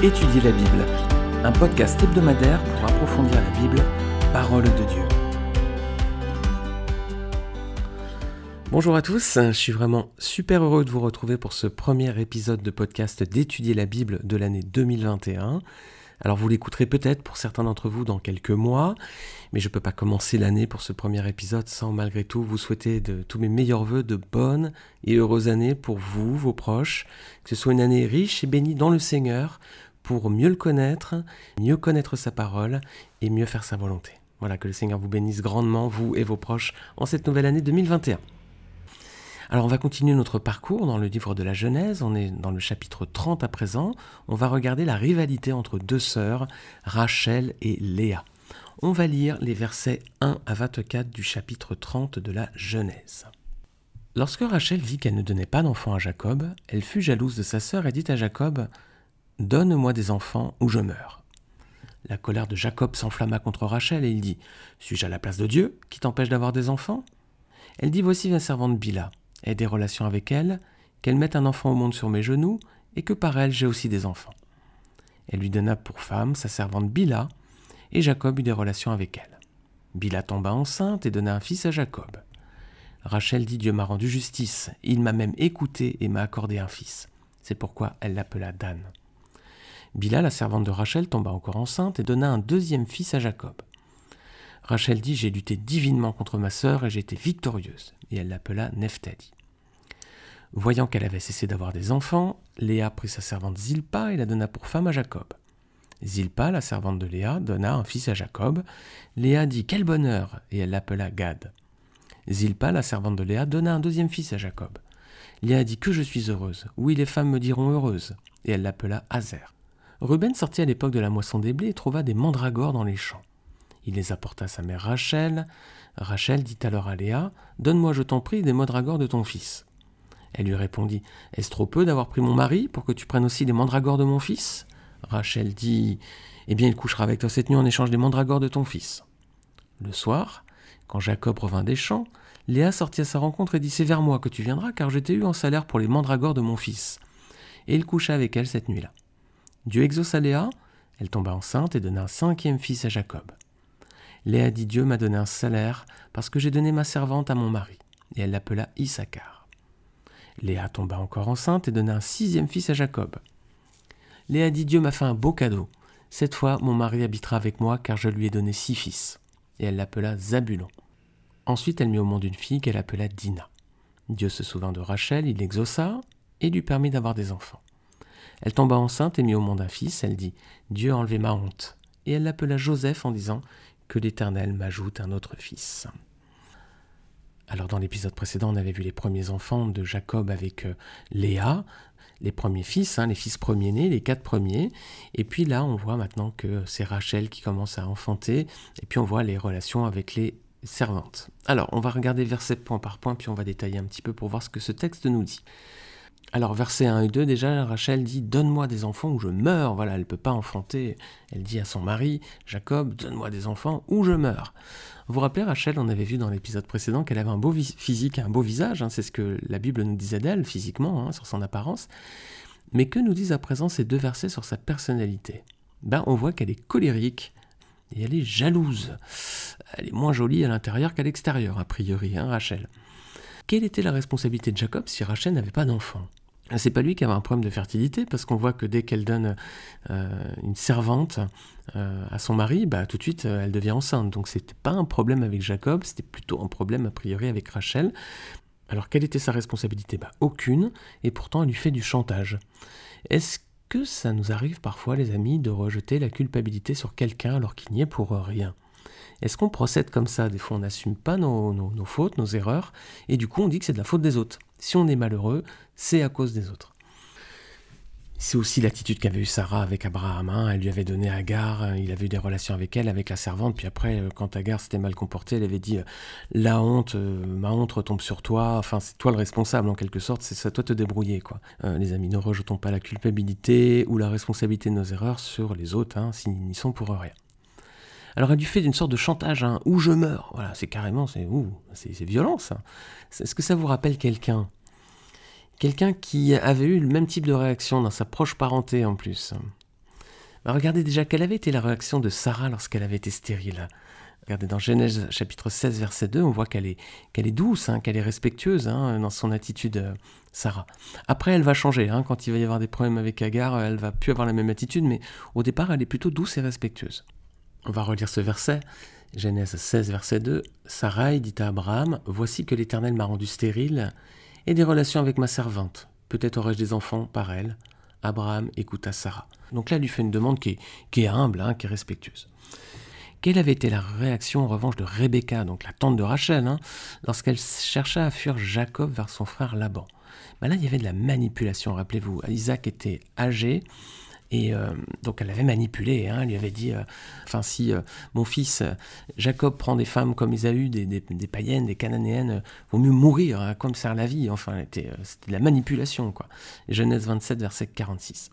Étudier la Bible, un podcast hebdomadaire pour approfondir la Bible, parole de Dieu. Bonjour à tous, je suis vraiment super heureux de vous retrouver pour ce premier épisode de podcast d'Étudier la Bible de l'année 2021. Alors vous l'écouterez peut-être pour certains d'entre vous dans quelques mois, mais je ne peux pas commencer l'année pour ce premier épisode sans malgré tout vous souhaiter de tous mes meilleurs voeux de bonnes et heureuses années pour vous, vos proches, que ce soit une année riche et bénie dans le Seigneur, pour mieux le connaître, mieux connaître sa parole et mieux faire sa volonté. Voilà, que le Seigneur vous bénisse grandement, vous et vos proches, en cette nouvelle année 2021. Alors on va continuer notre parcours dans le livre de la Genèse, on est dans le chapitre 30 à présent, on va regarder la rivalité entre deux sœurs, Rachel et Léa. On va lire les versets 1 à 24 du chapitre 30 de la Genèse. Lorsque Rachel vit qu'elle ne donnait pas d'enfant à Jacob, elle fut jalouse de sa sœur et dit à Jacob Donne-moi des enfants ou je meurs. La colère de Jacob s'enflamma contre Rachel et il dit Suis-je à la place de Dieu qui t'empêche d'avoir des enfants? Elle dit Voici ma servante Bila ait des relations avec elle, qu'elle mette un enfant au monde sur mes genoux, et que par elle j'ai aussi des enfants. Elle lui donna pour femme sa servante Bila, et Jacob eut des relations avec elle. Bila tomba enceinte et donna un fils à Jacob. Rachel dit Dieu m'a rendu justice, il m'a même écouté et m'a accordé un fils. C'est pourquoi elle l'appela Dan. Bila, la servante de Rachel, tomba encore enceinte et donna un deuxième fils à Jacob. Rachel dit J'ai lutté divinement contre ma sœur et j'ai été victorieuse. Et elle l'appela Nephtali. Voyant qu'elle avait cessé d'avoir des enfants, Léa prit sa servante Zilpa et la donna pour femme à Jacob. Zilpa, la servante de Léa, donna un fils à Jacob. Léa dit Quel bonheur Et elle l'appela Gad. Zilpa, la servante de Léa, donna un deuxième fils à Jacob. Léa dit Que je suis heureuse. Oui, les femmes me diront heureuse. Et elle l'appela Azer. Ruben sortit à l'époque de la moisson des blés et trouva des mandragores dans les champs. Il les apporta à sa mère Rachel. Rachel dit alors à Léa Donne-moi, je t'en prie, des mandragores de ton fils. Elle lui répondit Est-ce trop peu d'avoir pris mon mari pour que tu prennes aussi des mandragores de mon fils? Rachel dit Eh bien, il couchera avec toi cette nuit en échange des mandragores de ton fils. Le soir, quand Jacob revint des champs, Léa sortit à sa rencontre et dit C'est vers moi que tu viendras, car je t'ai eu en salaire pour les mandragores de mon fils. Et il coucha avec elle cette nuit-là. Dieu exauça Léa, elle tomba enceinte et donna un cinquième fils à Jacob. Léa dit Dieu m'a donné un salaire parce que j'ai donné ma servante à mon mari. Et elle l'appela Issachar. Léa tomba encore enceinte et donna un sixième fils à Jacob. Léa dit Dieu m'a fait un beau cadeau. Cette fois, mon mari habitera avec moi car je lui ai donné six fils. Et elle l'appela Zabulon. Ensuite, elle mit au monde une fille qu'elle appela Dina. Dieu se souvint de Rachel, il l'exauça et lui permit d'avoir des enfants. Elle tomba enceinte et mit au monde un fils. Elle dit Dieu a enlevé ma honte. Et elle l'appela Joseph en disant que l'Éternel m'ajoute un autre fils. Alors dans l'épisode précédent, on avait vu les premiers enfants de Jacob avec euh, Léa, les premiers fils, hein, les fils premiers-nés, les quatre premiers. Et puis là, on voit maintenant que c'est Rachel qui commence à enfanter. Et puis on voit les relations avec les servantes. Alors, on va regarder verset point par point, puis on va détailler un petit peu pour voir ce que ce texte nous dit. Alors, versets 1 et 2, déjà, Rachel dit Donne-moi des enfants ou je meurs. Voilà, elle ne peut pas enfanter. Elle dit à son mari, Jacob Donne-moi des enfants ou je meurs. Vous vous rappelez, Rachel, on avait vu dans l'épisode précédent qu'elle avait un beau physique, un beau visage. Hein, c'est ce que la Bible nous disait d'elle, physiquement, hein, sur son apparence. Mais que nous disent à présent ces deux versets sur sa personnalité? Ben, On voit qu'elle est colérique et elle est jalouse. Elle est moins jolie à l'intérieur qu'à l'extérieur, a priori, hein, Rachel. Quelle était la responsabilité de Jacob si Rachel n'avait pas d'enfant? C'est pas lui qui avait un problème de fertilité parce qu'on voit que dès qu'elle donne euh, une servante euh, à son mari, bah, tout de suite euh, elle devient enceinte. Donc c'était pas un problème avec Jacob, c'était plutôt un problème a priori avec Rachel. Alors quelle était sa responsabilité? Bah, Aucune, et pourtant elle lui fait du chantage. Est-ce que ça nous arrive parfois, les amis, de rejeter la culpabilité sur quelqu'un alors qu'il n'y est pour rien? Est-ce qu'on procède comme ça? Des fois, on n'assume pas nos, fautes, nos erreurs, et du coup, on dit que c'est de la faute des autres. Si on est malheureux, c'est à cause des autres. C'est aussi l'attitude qu'avait eu Sarah avec Abraham. Hein. Elle lui avait donné Agar, hein. il avait eu des relations avec elle, avec la servante. Puis après, euh, quand Agar s'était mal comportée, elle avait dit euh, La honte, euh, ma honte retombe sur toi. Enfin, c'est toi le responsable en quelque sorte. C'est à toi de te débrouiller, quoi. les amis, ne rejetons pas la culpabilité ou la responsabilité de nos erreurs sur les autres, hein, s'ils n'y sont pour rien. Alors elle lui fait d'une sorte de chantage, hein, où je meurs. Voilà, c'est carrément, c'est c'est violent ça. Est-ce que ça vous rappelle quelqu'un? Quelqu'un qui avait eu le même type de réaction dans sa proche parenté en plus. Bah, regardez déjà quelle avait été la réaction de Sarah lorsqu'elle avait été stérile? Regardez, dans Genèse chapitre 16, verset 2, on voit qu'elle est, qu'elle est douce, hein, qu'elle est respectueuse hein, dans son attitude, euh, Sarah. Après, elle va changer. Hein, quand il va y avoir des problèmes avec Agar, elle va plus avoir la même attitude, mais au départ, elle est plutôt douce et respectueuse. On va relire ce verset. Genèse 16, verset 2. Sarai dit à Abraham Voici que l'Éternel m'a rendu stérile et des relations avec ma servante. Peut-être aurai-je des enfants par elle. Abraham écouta Sarah. Donc là, elle lui fait une demande qui est, humble, hein, qui est respectueuse. Quelle avait été la réaction en revanche de Rebecca, donc la tante de Rachel, hein, lorsqu'elle chercha à fuir Jacob vers son frère Laban? Ben Là, il y avait de la manipulation, rappelez-vous. Isaac était âgé, et euh, donc elle l'avait manipulé, hein, elle lui avait dit, euh, enfin si euh, mon fils Jacob prend des femmes comme Ésaü, des, des, païennes, des cananéennes, vaut mieux mourir, hein, comme sert la vie. Enfin, c'était de la manipulation, quoi. Genèse 27, verset 46.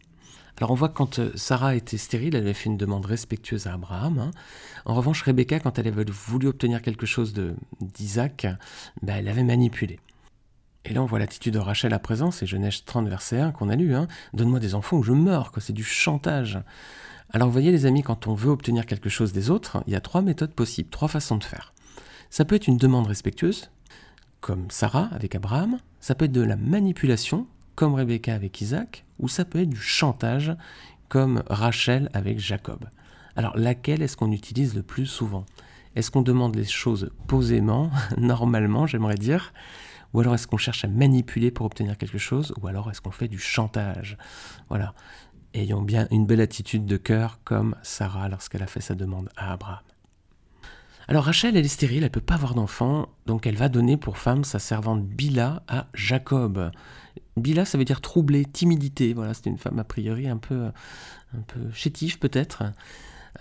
Alors on voit que quand Sarah était stérile, elle avait fait une demande respectueuse à Abraham. Hein. En revanche, Rebecca, quand elle avait voulu obtenir quelque chose d'Isaac, ben, elle avait manipulé. Et là, on voit l'attitude de Rachel à présent, c'est Genèse 30, verset 1 qu'on a lu. Hein. Donne-moi des enfants ou je meurs, c'est du chantage. Alors, vous voyez, les amis, quand on veut obtenir quelque chose des autres, il y a trois méthodes possibles, trois façons de faire. Ça peut être une demande respectueuse, comme Sarah avec Abraham, ça peut être de la manipulation, comme Rebecca avec Isaac, ou ça peut être du chantage, comme Rachel avec Jacob. Alors, laquelle est-ce qu'on utilise le plus souvent? Est-ce qu'on demande les choses posément, normalement, j'aimerais dire? Ou alors est-ce qu'on cherche à manipuler pour obtenir quelque chose Ou alors est-ce qu'on fait du chantage? Voilà. Ayons bien une belle attitude de cœur comme Sarah lorsqu'elle a fait sa demande à Abraham. Alors Rachel, elle est stérile, elle ne peut pas avoir d'enfant, donc elle va donner pour femme sa servante Bila à Jacob. Bila, ça veut dire troublée, timidité. Voilà, c'est une femme a priori un peu, un peu chétive peut-être.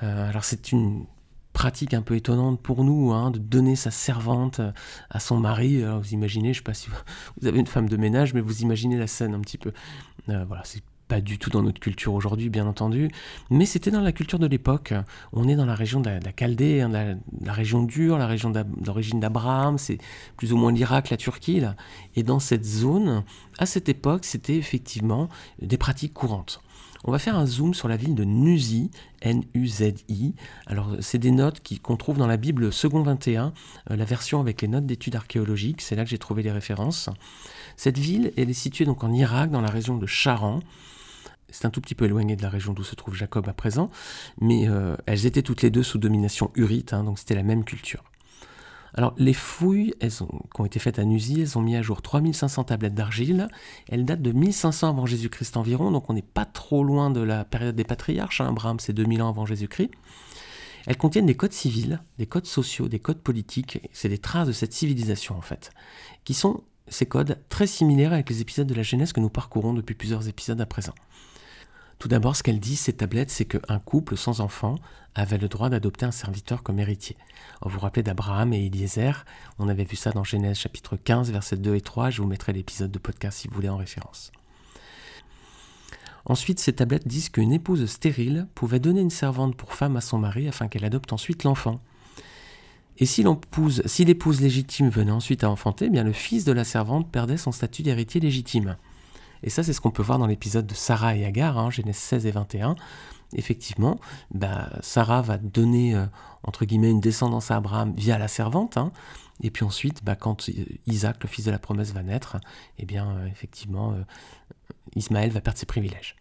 Euh, alors c'est une pratique un peu étonnante pour nous, hein, de donner sa servante euh, à son mari. Vous imaginez, je ne sais pas si vous avez une femme de ménage, mais vous imaginez la scène un petit peu. Euh, voilà, c'est pas du tout dans notre culture aujourd'hui, bien entendu, mais c'était dans la culture de l'époque. On est dans la région de la, Chaldée, hein, la, région dure, la région d'origine d'Abraham, c'est plus ou moins l'Irak, la Turquie. Là. Et dans cette zone, à cette époque, c'était effectivement des pratiques courantes. On va faire un zoom sur la ville de Nuzi, N-U-Z-I. Alors, c'est des notes qu'on trouve dans la Bible Second 21, euh, la version avec les notes d'études archéologiques. C'est là que j'ai trouvé les références. Cette ville, elle est située donc en Irak, dans la région de Charan. C'est un tout petit peu éloigné de la région d'où se trouve Jacob à présent, mais euh, elles étaient toutes les deux sous domination urite, hein, donc c'était la même culture. Alors, les fouilles qui ont été faites à Nusy, elles ont mis à jour 3500 tablettes d'argile. Elles datent de 1500 avant Jésus-Christ environ, donc on n'est pas trop loin de la période des patriarches. Hein. Abraham, c'est 2000 ans avant Jésus-Christ. Elles contiennent des codes civils, des codes sociaux, des codes politiques. C'est des traces de cette civilisation, en fait, qui sont ces codes très similaires avec les épisodes de la Genèse que nous parcourons depuis plusieurs épisodes à présent. Tout d'abord, ce qu'elle dit, ces tablettes, c'est qu'un couple sans enfant avait le droit d'adopter un serviteur comme héritier. Vous vous rappelez d'Abraham et Eliezer? On avait vu ça dans Genèse chapitre 15, versets 2 et 3. Je vous mettrai l'épisode de podcast si vous voulez en référence. Ensuite, ces tablettes disent qu'une épouse stérile pouvait donner une servante pour femme à son mari afin qu'elle adopte ensuite l'enfant. Et si l'épouse légitime venait ensuite à enfanter, eh bien le fils de la servante perdait son statut d'héritier légitime. Et ça, c'est ce qu'on peut voir dans l'épisode de Sarah et Agar, hein, Genèse 16 et 21. Effectivement, bah, Sarah va donner, euh, entre guillemets, une descendance à Abraham via la servante. Hein. et puis ensuite, bah, quand Isaac, le fils de la promesse, va naître, eh bien, euh, effectivement, euh, Ismaël va perdre ses privilèges.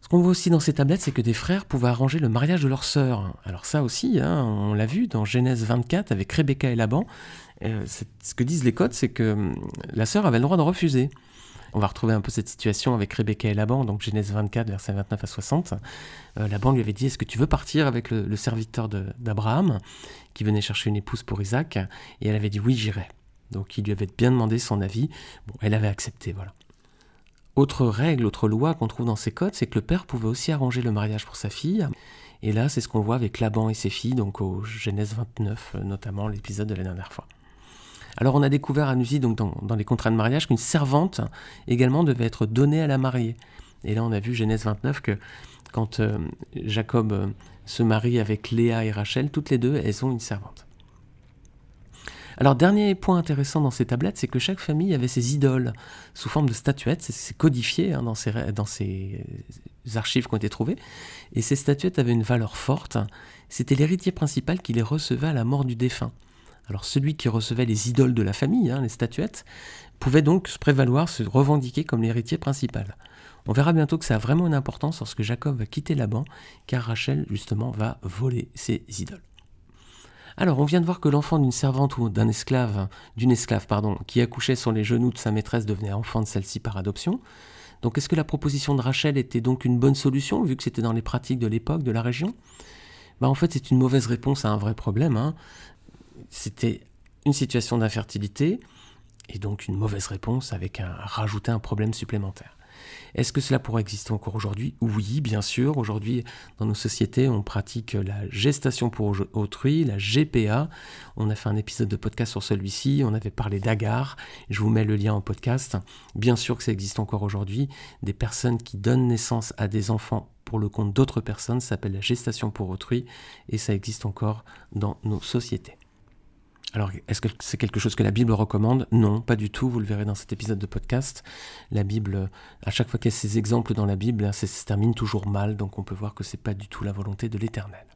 Ce qu'on voit aussi dans ces tablettes, c'est que des frères pouvaient arranger le mariage de leur sœur. Alors ça aussi, hein, on l'a vu dans Genèse 24 avec Rebecca et Laban. ce que disent les codes, c'est que hum, la sœur avait le droit de refuser. On va retrouver un peu cette situation avec Rebecca et Laban, donc Genèse 24, versets 29 à 60. Euh, Laban lui avait dit Est-ce que tu veux partir avec le, serviteur d'Abraham, qui venait chercher une épouse pour Isaac? Et elle avait dit Oui, j'irai. Donc il lui avait bien demandé son avis. Elle avait accepté, voilà. Autre règle, autre loi qu'on trouve dans ces codes, c'est que le père pouvait aussi arranger le mariage pour sa fille. Et là, c'est ce qu'on voit avec Laban et ses filles, donc au Genèse 29, notamment l'épisode de la dernière fois. Alors on a découvert à Nuzi, donc dans, les contrats de mariage, qu'une servante également devait être donnée à la mariée. Et là on a vu Genèse 29 que quand euh, Jacob euh, se marie avec Léa et Rachel, toutes les deux, elles ont une servante. Alors, dernier point intéressant dans ces tablettes, c'est que chaque famille avait ses idoles sous forme de statuettes. C'est codifié hein, dans, ces, dans ces archives qui ont été trouvées. Et ces statuettes avaient une valeur forte. C'était l'héritier principal qui les recevait à la mort du défunt. Alors celui qui recevait les idoles de la famille, hein, les statuettes, pouvait donc se prévaloir, se revendiquer comme l'héritier principal. On verra bientôt que ça a vraiment une importance lorsque Jacob va quitter Laban, car Rachel justement va voler ses idoles. Alors, on vient de voir que l'enfant d'une servante ou d'un esclave, d'une esclave, pardon, qui accouchait sur les genoux de sa maîtresse devenait enfant de celle-ci par adoption. Donc, est-ce que la proposition de Rachel était donc une bonne solution, vu que c'était dans les pratiques de l'époque, de la région? Bah, En fait, c'est une mauvaise réponse à un vrai problème. Hein. C'était une situation d'infertilité, et donc une mauvaise réponse avec un, rajouter un problème supplémentaire. Est-ce que cela pourrait exister encore aujourd'hui? Oui, bien sûr. Aujourd'hui, dans nos sociétés, on pratique la gestation pour autrui, la GPA. On a fait un épisode de podcast sur celui-ci. On avait parlé d'AGAR. Je vous mets le lien en podcast. Bien sûr que ça existe encore aujourd'hui. Des personnes qui donnent naissance à des enfants pour le compte d'autres personnes s'appelle la gestation pour autrui et ça existe encore dans nos sociétés. Alors, est-ce que c'est quelque chose que la Bible recommande? Non, pas du tout. Vous le verrez dans cet épisode de podcast. La Bible, à chaque fois qu'il y a ces exemples dans la Bible, ça se termine toujours mal, donc on peut voir que c'est pas du tout la volonté de l'Éternel.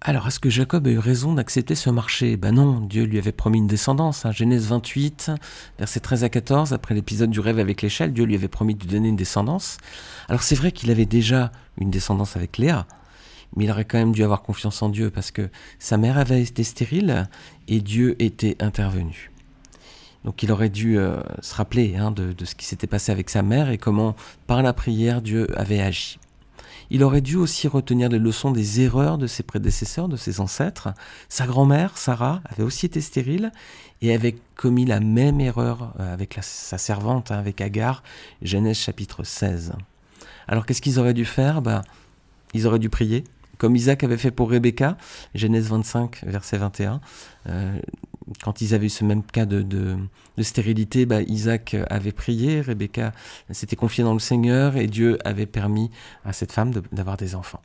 Alors, est-ce que Jacob a eu raison d'accepter ce marché? Ben non, Dieu lui avait promis une descendance. Hein. Genèse 28, versets 13 à 14, après l'épisode du rêve avec l'échelle, Dieu lui avait promis de donner une descendance. Alors c'est vrai qu'il avait déjà une descendance avec Léa, mais il aurait quand même dû avoir confiance en Dieu parce que sa mère avait été stérile et Dieu était intervenu. Donc il aurait dû euh, se rappeler hein, de, ce qui s'était passé avec sa mère et comment par la prière Dieu avait agi. Il aurait dû aussi retenir les leçons des erreurs de ses prédécesseurs, de ses ancêtres. Sa grand-mère, Sarah, avait aussi été stérile et avait commis la même erreur euh, avec sa servante, hein, avec Agar, Genèse chapitre 16. Alors qu'est-ce qu'ils auraient dû faire? Bah, Ils auraient dû prier, comme Isaac avait fait pour Rebecca, Genèse 25, verset 21. Euh, quand ils avaient eu ce même cas de, stérilité, bah, Isaac avait prié, Rebecca s'était confiée dans le Seigneur et Dieu avait permis à cette femme d'avoir des enfants.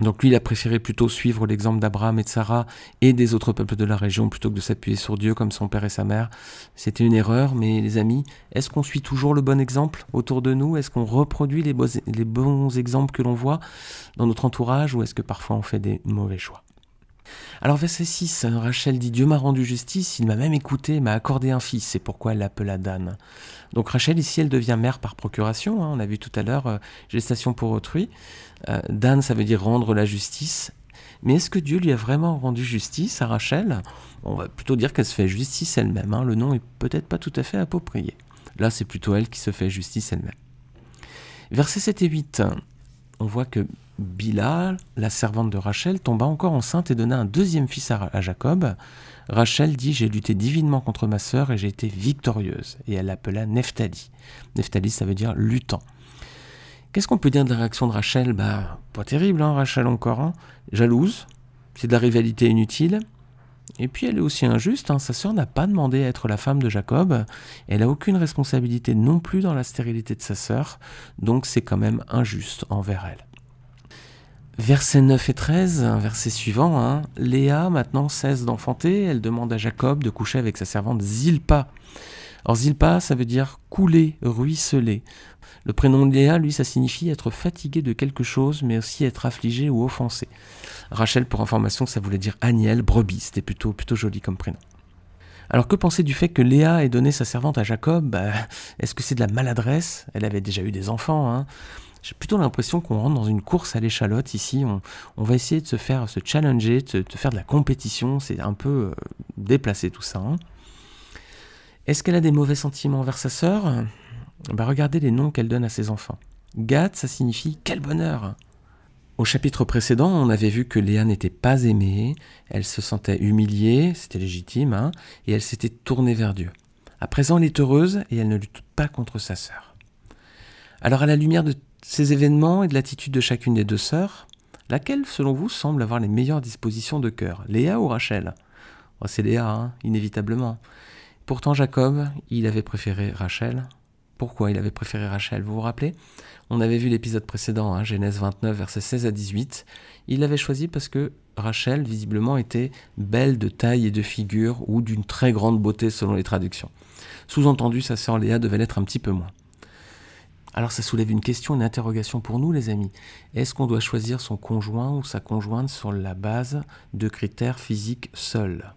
Donc lui, il a préféré plutôt suivre l'exemple d'Abraham et de Sarah et des autres peuples de la région plutôt que de s'appuyer sur Dieu comme son père et sa mère. C'était une erreur, mais les amis, est-ce qu'on suit toujours le bon exemple autour de nous? Est-ce qu'on reproduit les, bons exemples que l'on voit dans notre entourage ou est-ce que parfois on fait des mauvais choix? Alors verset 6, Rachel dit Dieu m'a rendu justice, il m'a même écouté, m'a accordé un fils, c'est pourquoi elle l'appela Dan. Donc Rachel ici elle devient mère par procuration, hein, on a vu tout à l'heure euh, gestation pour autrui. Euh, Dan ça veut dire rendre la justice. Mais est-ce que Dieu lui a vraiment rendu justice à Rachel? On va plutôt dire qu'elle se fait justice elle-même, hein. le nom est peut-être pas tout à fait approprié. Là c'est plutôt elle qui se fait justice elle-même. Versets 7 et 8, on voit que Bila, la servante de Rachel, tomba encore enceinte et donna un deuxième fils à, Jacob. Rachel dit J'ai lutté divinement contre ma sœur et j'ai été victorieuse. Et elle l'appela Nephtali. Nephtali, ça veut dire luttant. Qu'est-ce qu'on peut dire de la réaction de Rachel? Bah, pas terrible, hein, Rachel encore. Hein. Jalouse, c'est de la rivalité inutile. Et puis elle est aussi injuste, hein. sa sœur n'a pas demandé à être la femme de Jacob, elle n'a aucune responsabilité non plus dans la stérilité de sa sœur, donc c'est quand même injuste envers elle. Versets 9 et 13, verset suivant, hein. Léa maintenant cesse d'enfanter, elle demande à Jacob de coucher avec sa servante Zilpa. Or Zilpa, ça veut dire couler, ruisseler. Le prénom Léa, lui, ça signifie être fatigué de quelque chose, mais aussi être affligé ou offensé. Rachel, pour information, ça voulait dire Aniel, brebis, c'était plutôt, plutôt joli comme prénom. Alors que penser du fait que Léa ait donné sa servante à Jacob? Bah, Est-ce que c'est de la maladresse? Elle avait déjà eu des enfants. Hein j'ai plutôt l'impression qu'on rentre dans une course à l'échalote ici. On, va essayer de se faire, se challenger, de, faire de la compétition. C'est un peu euh, déplacé tout ça. Hein. Est-ce qu'elle a des mauvais sentiments envers sa sœur? Bah, Regardez les noms qu'elle donne à ses enfants. Gad, ça signifie quel bonheur Au chapitre précédent, on avait vu que Léa n'était pas aimée, elle se sentait humiliée, c'était légitime, hein, et elle s'était tournée vers Dieu. À présent, elle est heureuse et elle ne lutte pas contre sa sœur. Alors à la lumière de ces événements et de l'attitude de chacune des deux sœurs, laquelle, selon vous, semble avoir les meilleures dispositions de cœur? Léa ou Rachel? Oh, C'est Léa, hein, inévitablement. Pourtant, Jacob, il avait préféré Rachel. Pourquoi il avait préféré Rachel? Vous vous rappelez? On avait vu l'épisode précédent, hein, Genèse 29, versets 16 à 18. Il l'avait choisi parce que Rachel, visiblement, était belle de taille et de figure ou d'une très grande beauté selon les traductions. Sous-entendu, sa sœur Léa devait l'être un petit peu moins. Alors ça soulève une question, une interrogation pour nous les amis. Est-ce qu'on doit choisir son conjoint ou sa conjointe sur la base de critères physiques seuls?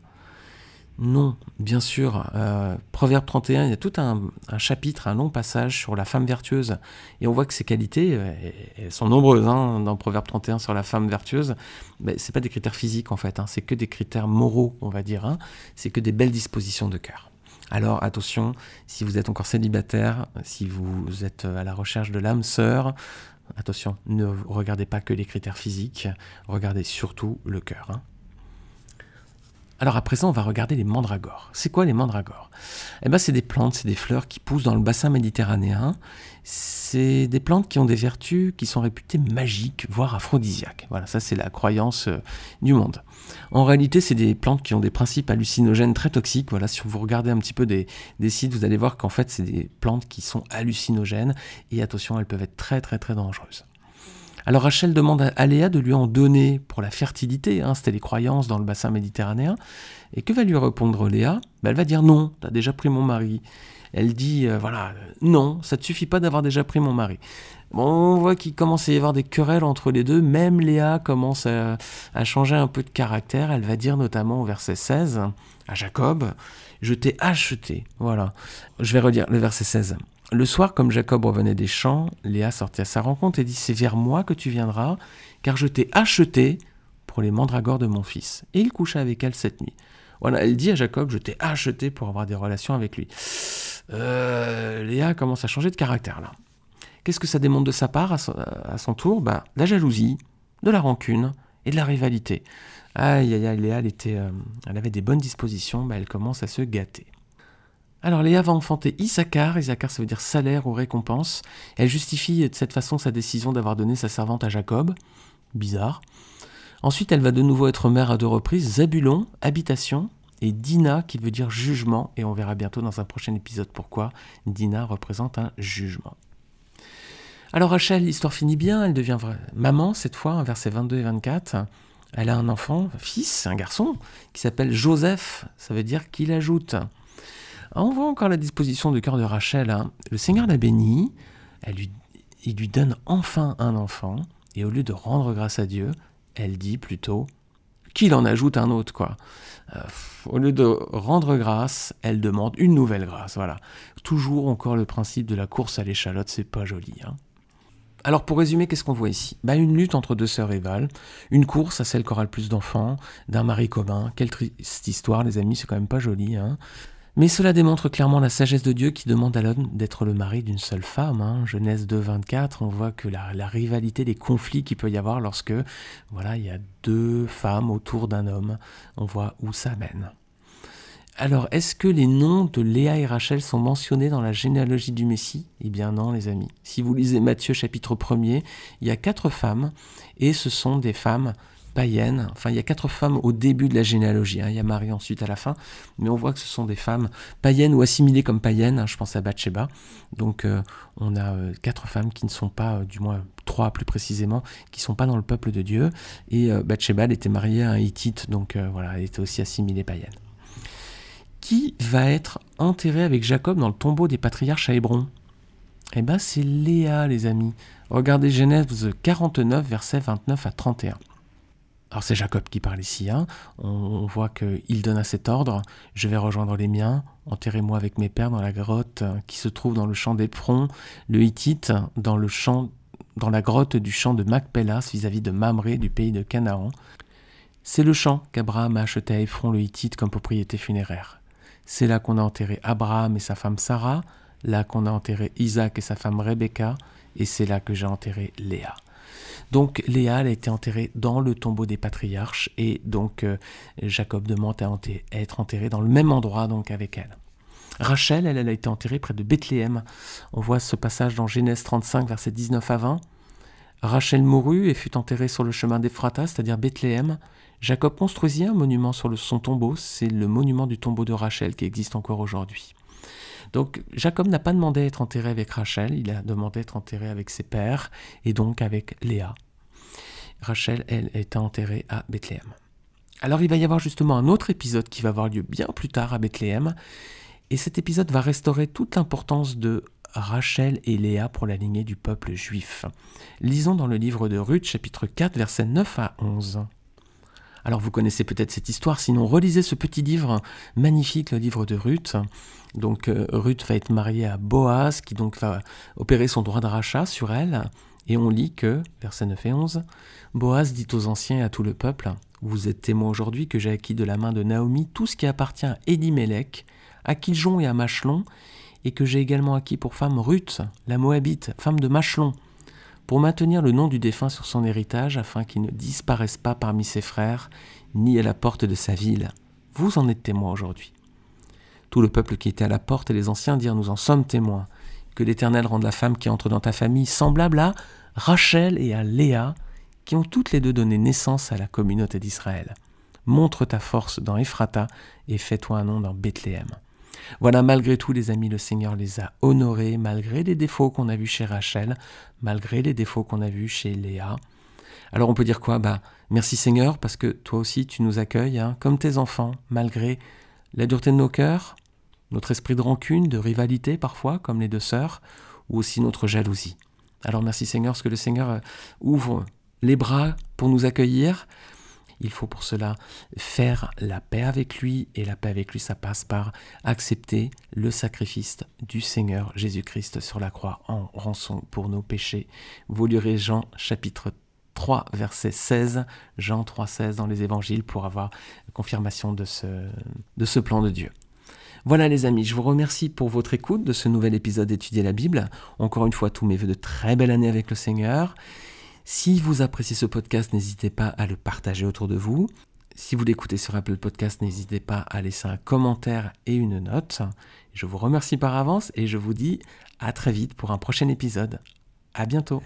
Non, bien sûr. Euh, Proverbe 31, il y a tout un, chapitre, un long passage sur la femme vertueuse. Et on voit que ses qualités, euh, elles sont nombreuses hein, dans Proverbe 31 sur la femme vertueuse. Mais ce pas des critères physiques en fait, hein. c'est que des critères moraux, on va dire. Hein. C'est que des belles dispositions de cœur. Alors attention, si vous êtes encore célibataire, si vous êtes à la recherche de l'âme sœur, attention, ne regardez pas que les critères physiques, regardez surtout le cœur. Hein. Alors à présent, on va regarder les mandragores. C'est quoi les mandragores? Eh ben, c'est des plantes, c'est des fleurs qui poussent dans le bassin méditerranéen. C'est des plantes qui ont des vertus qui sont réputées magiques, voire aphrodisiaques. Voilà, ça c'est la croyance euh, du monde. En réalité, c'est des plantes qui ont des principes hallucinogènes très toxiques. Voilà, si vous regardez un petit peu des, des sites, vous allez voir qu'en fait, c'est des plantes qui sont hallucinogènes. Et attention, elles peuvent être très très très dangereuses. Alors Rachel demande à Léa de lui en donner pour la fertilité, hein, c'était les croyances dans le bassin méditerranéen. Et que va lui répondre Léa? Ben, Elle va dire non, tu as déjà pris mon mari. Elle dit, euh, voilà, non, ça ne suffit pas d'avoir déjà pris mon mari. Bon, on voit qu'il commence à y avoir des querelles entre les deux. Même Léa commence à, à, changer un peu de caractère. Elle va dire notamment au verset 16 à Jacob, je t'ai acheté. Voilà. Je vais redire le verset 16. Le soir, comme Jacob revenait des champs, Léa sortit à sa rencontre et dit C'est vers moi que tu viendras, car je t'ai acheté pour les mandragores de mon fils. Et il coucha avec elle cette nuit. Voilà, elle dit à Jacob Je t'ai acheté pour avoir des relations avec lui. Euh, Léa commence à changer de caractère là. Qu'est-ce que ça démontre de sa part à son, tour? Bah, La jalousie, de la rancune et de la rivalité. Aïe, aïe, aïe, Léa, elle, était, euh, elle avait des bonnes dispositions, bah, elle commence à se gâter. Alors Léa va enfanter Issachar, Issachar ça veut dire salaire ou récompense. Elle justifie de cette façon sa décision d'avoir donné sa servante à Jacob. Bizarre. Ensuite, elle va de nouveau être mère à deux reprises, Zabulon, habitation, et Dina, qui veut dire jugement, et on verra bientôt dans un prochain épisode pourquoi Dina représente un jugement. Alors Rachel, l'histoire finit bien, elle devient maman cette fois, versets 22 et 24. Elle a un enfant, un fils, un garçon, qui s'appelle Joseph, ça veut dire qu'il ajoute. Ah, on voit encore la disposition du cœur de Rachel. Hein. Le Seigneur l'a béni, elle lui, il lui donne enfin un enfant, et au lieu de rendre grâce à Dieu, elle dit plutôt qu'il en ajoute un autre, quoi. Euh, au lieu de rendre grâce, elle demande une nouvelle grâce, voilà. Toujours encore le principe de la course à l'échalote, c'est pas joli, hein. Alors pour résumer, qu'est-ce qu'on voit ici? Bah, Une lutte entre deux sœurs rivales, une course à celle qui aura le plus d'enfants, d'un mari commun. Quelle triste histoire, les amis, c'est quand même pas joli. Hein mais cela démontre clairement la sagesse de Dieu qui demande à l'homme d'être le mari d'une seule femme. Hein. Genèse 2, 24, on voit que la, rivalité, les conflits qu'il peut y avoir lorsque voilà, il y a deux femmes autour d'un homme, on voit où ça mène. Alors, est-ce que les noms de Léa et Rachel sont mentionnés dans la généalogie du Messie? Eh bien non, les amis. Si vous lisez Matthieu chapitre 1er, il y a quatre femmes, et ce sont des femmes païennes. Enfin, il y a quatre femmes au début de la généalogie. Hein. Il y a Marie ensuite à la fin. Mais on voit que ce sont des femmes païennes ou assimilées comme païennes. Hein. Je pense à Bathsheba. Donc, euh, on a euh, quatre femmes qui ne sont pas, euh, du moins trois plus précisément, qui ne sont pas dans le peuple de Dieu. Et Bathsheba, elle était mariée à un Hittite. Donc, voilà, elle était aussi assimilée païenne. Qui va être enterré avec Jacob dans le tombeau des patriarches à Hébron? Eh bien, c'est Léa, les amis. Regardez Genèse 49, versets 29 à 31. Alors c'est Jacob qui parle ici. Hein. On, voit qu'il donne à cet ordre, je vais rejoindre les miens, enterrez-moi avec mes pères dans la grotte qui se trouve dans le champ d'Éphron, le Hittite dans, le champ, dans la grotte du champ de Macpélas vis-à-vis de Mamré du pays de Canaan. C'est le champ qu'Abraham a acheté à Éphron le Hittite comme propriété funéraire. C'est là qu'on a enterré Abraham et sa femme Sarah, là qu'on a enterré Isaac et sa femme Rebecca, et c'est là que j'ai enterré Léa. Donc Léa a été enterrée dans le tombeau des patriarches et donc euh, Jacob demande à, être enterré dans le même endroit donc avec elle. Rachel, elle, a été enterrée près de Bethléem. On voit ce passage dans Genèse 35, versets 19 à 20. Rachel mourut et fut enterrée sur le chemin d'Ephrata, c'est-à-dire Bethléem. Jacob construisit un monument sur son tombeau, c'est le monument du tombeau de Rachel qui existe encore aujourd'hui. Donc Jacob n'a pas demandé à être enterré avec Rachel, il a demandé à être enterré avec ses pères et donc avec Léa. Rachel, elle, est enterrée à Bethléem. Alors il va y avoir justement un autre épisode qui va avoir lieu bien plus tard à Bethléem, et cet épisode va restaurer toute l'importance de Rachel et Léa pour la lignée du peuple juif. Lisons dans le livre de Ruth, chapitre 4, versets 9 à 11. Alors vous connaissez peut-être cette histoire, sinon relisez ce petit livre magnifique, le livre de Ruth. Donc euh, Ruth va être mariée à Boaz, qui donc va opérer son droit de rachat sur elle. Et on lit que, versets 9 et 11, Boaz dit aux anciens et à tout le peuple, Vous êtes témoins aujourd'hui que j'ai acquis de la main de Naomi tout ce qui appartient à Élimélec, à Kiljon et à Machelon, et que j'ai également acquis pour femme Ruth, la Moabite, femme de Machelon, pour maintenir le nom du défunt sur son héritage afin qu'il ne disparaisse pas parmi ses frères, ni à la porte de sa ville. Vous en êtes témoins aujourd'hui. Tout le peuple qui était à la porte et les anciens dirent Nous en sommes témoins. Que l'Éternel rende la femme qui entre dans ta famille semblable à Rachel et à Léa, qui ont toutes les deux donné naissance à la communauté d'Israël. Montre ta force dans Ephrata et fais-toi un nom dans Bethléem. Voilà, malgré tout, les amis, le Seigneur les a honorés, malgré les défauts qu'on a vus chez Rachel, malgré les défauts qu'on a vus chez Léa. Alors on peut dire quoi? Bah merci Seigneur, parce que toi aussi tu nous accueilles, hein, comme tes enfants, malgré la dureté de nos cœurs, notre esprit de rancune, de rivalité parfois, comme les deux sœurs, ou aussi notre jalousie. Alors merci Seigneur, parce que le Seigneur euh, ouvre les bras pour nous accueillir, il faut pour cela faire la paix avec lui, et la paix avec lui, ça passe par accepter le sacrifice du Seigneur Jésus-Christ sur la croix en rançon pour nos péchés. Vous lirez Jean chapitre 3, verset 16, Jean 3, 16 dans les évangiles pour avoir confirmation de ce, de ce plan de Dieu. Voilà les amis, je vous remercie pour votre écoute de ce nouvel épisode d'Étudier la Bible. Encore une fois, tous mes voeux de très belle année avec le Seigneur. Si vous appréciez ce podcast, n'hésitez pas à le partager autour de vous. Si vous l'écoutez sur Apple Podcast, n'hésitez pas à laisser un commentaire et une note. Je vous remercie par avance et je vous dis à très vite pour un prochain épisode. À bientôt.